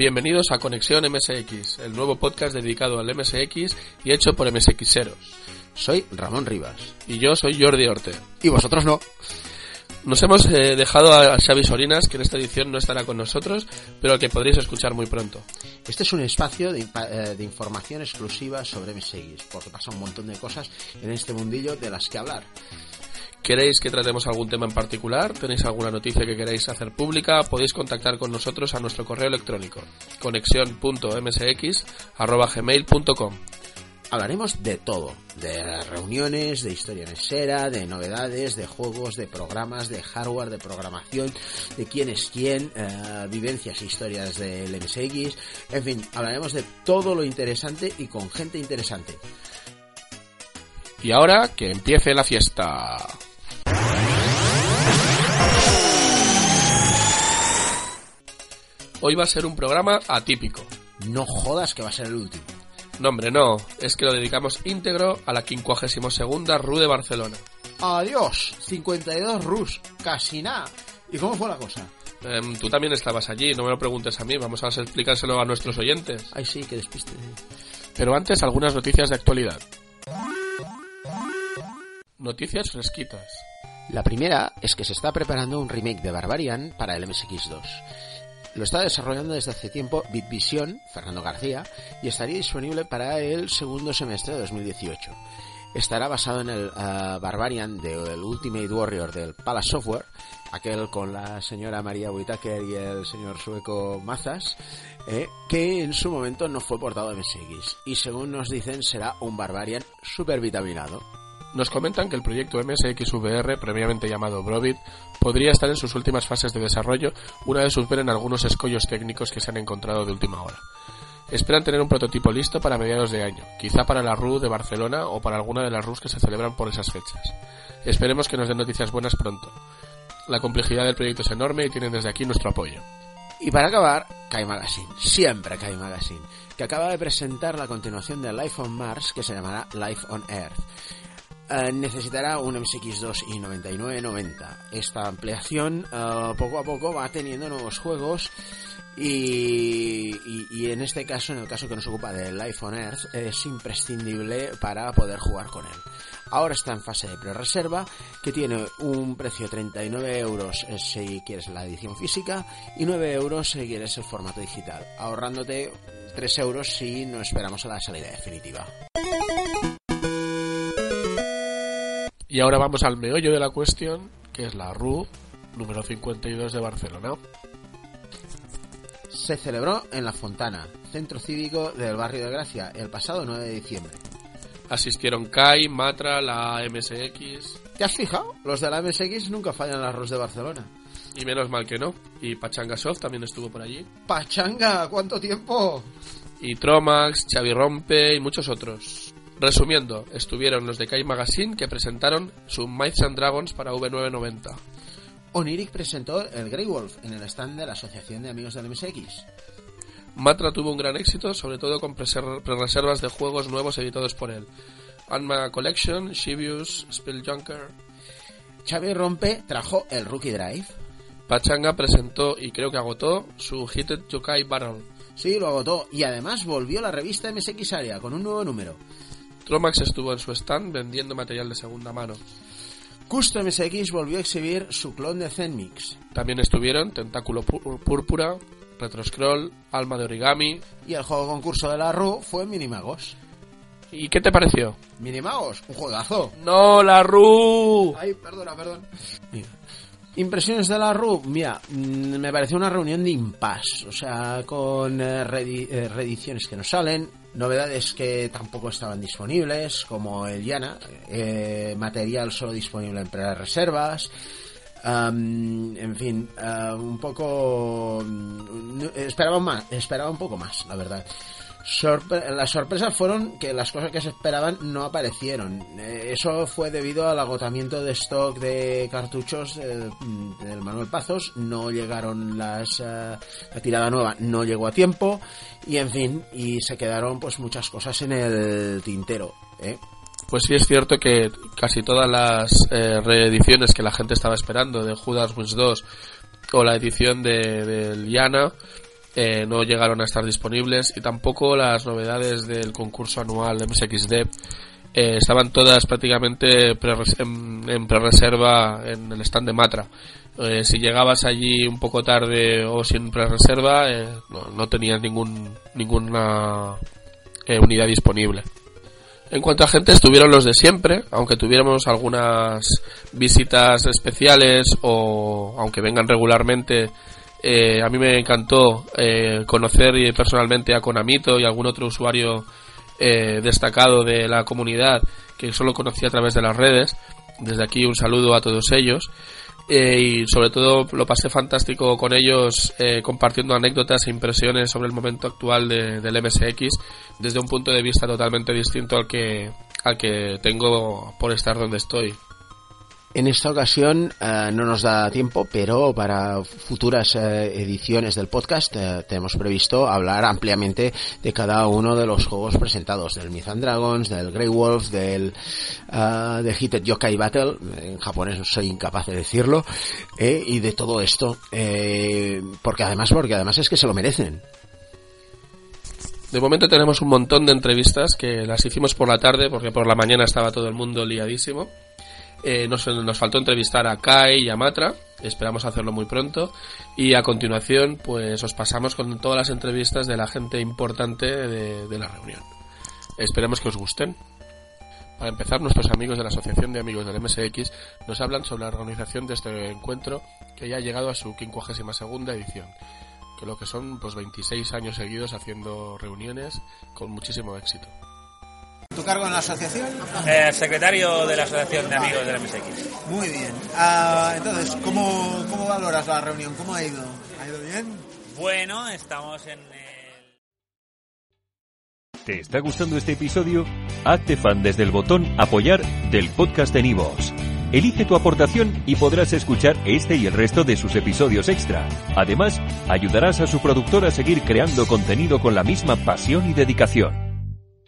Bienvenidos a Conexión MSX, el nuevo podcast dedicado al MSX y hecho por MSXeros. Soy Ramón Rivas. Y yo soy Jordi Orte. Y vosotros no. Nos hemos eh, dejado a Xavi Sorinas, que en esta edición no estará con nosotros, pero que podréis escuchar muy pronto. Este es un espacio de, eh, de información exclusiva sobre MSX, porque pasa un montón de cosas en este mundillo de las que hablar. ¿Queréis que tratemos algún tema en particular? ¿Tenéis alguna noticia que queráis hacer pública? Podéis contactar con nosotros a nuestro correo electrónico conexión.msx.gmail.com Hablaremos de todo, de reuniones, de historia mesera, de novedades, de juegos, de programas, de hardware, de programación, de quién es quién, eh, vivencias e historias del MSX, en fin, hablaremos de todo lo interesante y con gente interesante. Y ahora que empiece la fiesta. Hoy va a ser un programa atípico. No jodas que va a ser el último. No, hombre, no. Es que lo dedicamos íntegro a la 52 RU de Barcelona. Adiós, 52 RUS, casi nada. ¿Y cómo fue la cosa? Em, tú también estabas allí, no me lo preguntes a mí, vamos a explicárselo a nuestros oyentes. Ay, sí, que despiste. Pero antes, algunas noticias de actualidad. Noticias fresquitas. La primera es que se está preparando un remake de Barbarian para el MSX2. Lo está desarrollando desde hace tiempo Bitvision, Fernando García, y estaría disponible para el segundo semestre de 2018. Estará basado en el uh, Barbarian del Ultimate Warrior del Palace Software, aquel con la señora María Whitaker y el señor sueco Mazas, eh, que en su momento no fue portado de MSX, y según nos dicen será un Barbarian super vitaminado. Nos comentan que el proyecto MSXVR, previamente llamado Brovit, podría estar en sus últimas fases de desarrollo una vez superen algunos escollos técnicos que se han encontrado de última hora. Esperan tener un prototipo listo para mediados de año, quizá para la RU de Barcelona o para alguna de las RUs que se celebran por esas fechas. Esperemos que nos den noticias buenas pronto. La complejidad del proyecto es enorme y tienen desde aquí nuestro apoyo. Y para acabar, Kai Magazine, siempre Kai Magazine, que acaba de presentar la continuación de Life on Mars que se llamará Life on Earth. Uh, necesitará un MSX2 y 9990. Esta ampliación uh, poco a poco va teniendo nuevos juegos y, en este caso, en el caso que nos ocupa del iPhone Earth, es imprescindible para poder jugar con él. Ahora está en fase de pre-reserva, que tiene un precio de 39 euros si quieres la edición física y 9 euros si quieres el formato digital, ahorrándote 3 euros si no esperamos a la salida definitiva. Y ahora vamos al meollo de la cuestión, que es la RU número 52 de Barcelona. Se celebró en La Fontana, centro cívico del barrio de Gracia, el pasado 9 de diciembre. Asistieron Kai, Matra, la MSX. ¿Te has fijado? Los de la MSX nunca fallan en las RUs de Barcelona. Y menos mal que no. Y Pachanga Soft también estuvo por allí. ¡Pachanga! ¿Cuánto tiempo? Y Tromax, Xavi Rompe y muchos otros. Resumiendo, estuvieron los de Kai Magazine que presentaron su Mights and Dragons para V990. Oniric presentó el Grey Wolf en el stand de la Asociación de Amigos del MSX. Matra tuvo un gran éxito, sobre todo con pre-reservas de juegos nuevos editados por él. Anma Collection, Shibius, Spelljunker. Xavi Rompe trajo el Rookie Drive. Pachanga presentó y creo que agotó su Hit Yokai Battle. Sí, lo agotó. Y además volvió la revista MSX Area con un nuevo número. Tromax estuvo en su stand vendiendo material de segunda mano. Custom MSX volvió a exhibir su clon de Zenmix. También estuvieron Tentáculo Púrpura, Retroscroll, Alma de Origami. Y el juego concurso de la RU fue Minimagos. ¿Y qué te pareció? Minimagos, un juegazo. ¡No, la RU! Ay, perdona, perdón. Mira. Impresiones de la RU, mira, me pareció una reunión de impasse, o sea, con eh, reediciones que no salen, novedades que tampoco estaban disponibles, como el Yana, eh, material solo disponible en pre-reservas, Am, en fin, ah, un poco... mm, Esperaba más, esperaba un poco más, la verdad. Sorpre- las sorpresas fueron que las cosas que se esperaban no aparecieron. Eh, eso fue debido al agotamiento de stock de cartuchos eh, del Manuel Pazos. No llegaron las... eh, la tirada nueva no llegó a tiempo. Y en fin, y se quedaron pues muchas cosas en el tintero. ¿eh? Pues sí es cierto que casi todas las reediciones que la gente estaba esperando de Judas Wins 2 o la edición de, del Yana eh, no llegaron a estar disponibles y tampoco las novedades del concurso anual MSXD eh, estaban todas prácticamente pre en, pre-reserva en el stand de Matra. Eh, si llegabas allí un poco tarde o sin pre-reserva, eh, no, no tenías ningún, ninguna unidad disponible. En cuanto a gente, estuvieron los de siempre, aunque tuviéramos algunas visitas especiales o aunque vengan regularmente. Eh, a mí me encantó eh, conocer personalmente a Konamito y algún otro usuario eh, destacado de la comunidad que solo conocí a través de las redes. Desde aquí un saludo a todos ellos. Eh, y sobre todo lo pasé fantástico con ellos eh, compartiendo anécdotas e impresiones sobre el momento actual de- del MSX desde un punto de vista totalmente distinto al que al que tengo por estar donde estoy. En esta ocasión eh, no nos da tiempo, pero para futuras eh, ediciones del podcast eh, tenemos previsto hablar ampliamente de cada uno de los juegos presentados, del Myth and Dragons, del Grey Wolf, del ah, de Heated Yokai Battle, en japonés soy incapaz de decirlo, y de todo esto, porque además, porque además es que se lo merecen. De momento tenemos un montón de entrevistas que las hicimos por la tarde porque por la mañana estaba todo el mundo liadísimo. Eh, nos, nos faltó entrevistar a Kai y a Matra, esperamos hacerlo muy pronto. Y a continuación, pues os pasamos con todas las entrevistas de la gente importante de, la reunión. Esperemos que os gusten. Para empezar, nuestros amigos de la Asociación de Amigos del MSX nos hablan sobre la organización de este encuentro que ya ha llegado a su 52 edición que lo que son pues 26 años seguidos haciendo reuniones con muchísimo éxito. ¿Tu cargo en la asociación? Eh, secretario de la Asociación de Amigos del MSX. Muy bien. Ah, entonces, ¿cómo, ¿cómo valoras la reunión? ¿Cómo ha ido? ¿Ha ido bien? Bueno, estamos en el... ¿Te está gustando este episodio? Hazte fan desde el botón Apoyar del podcast de Nivos. Elige tu aportación y podrás escuchar este y el resto de sus episodios extra. Además, ayudarás a su productor a seguir creando contenido con la misma pasión y dedicación.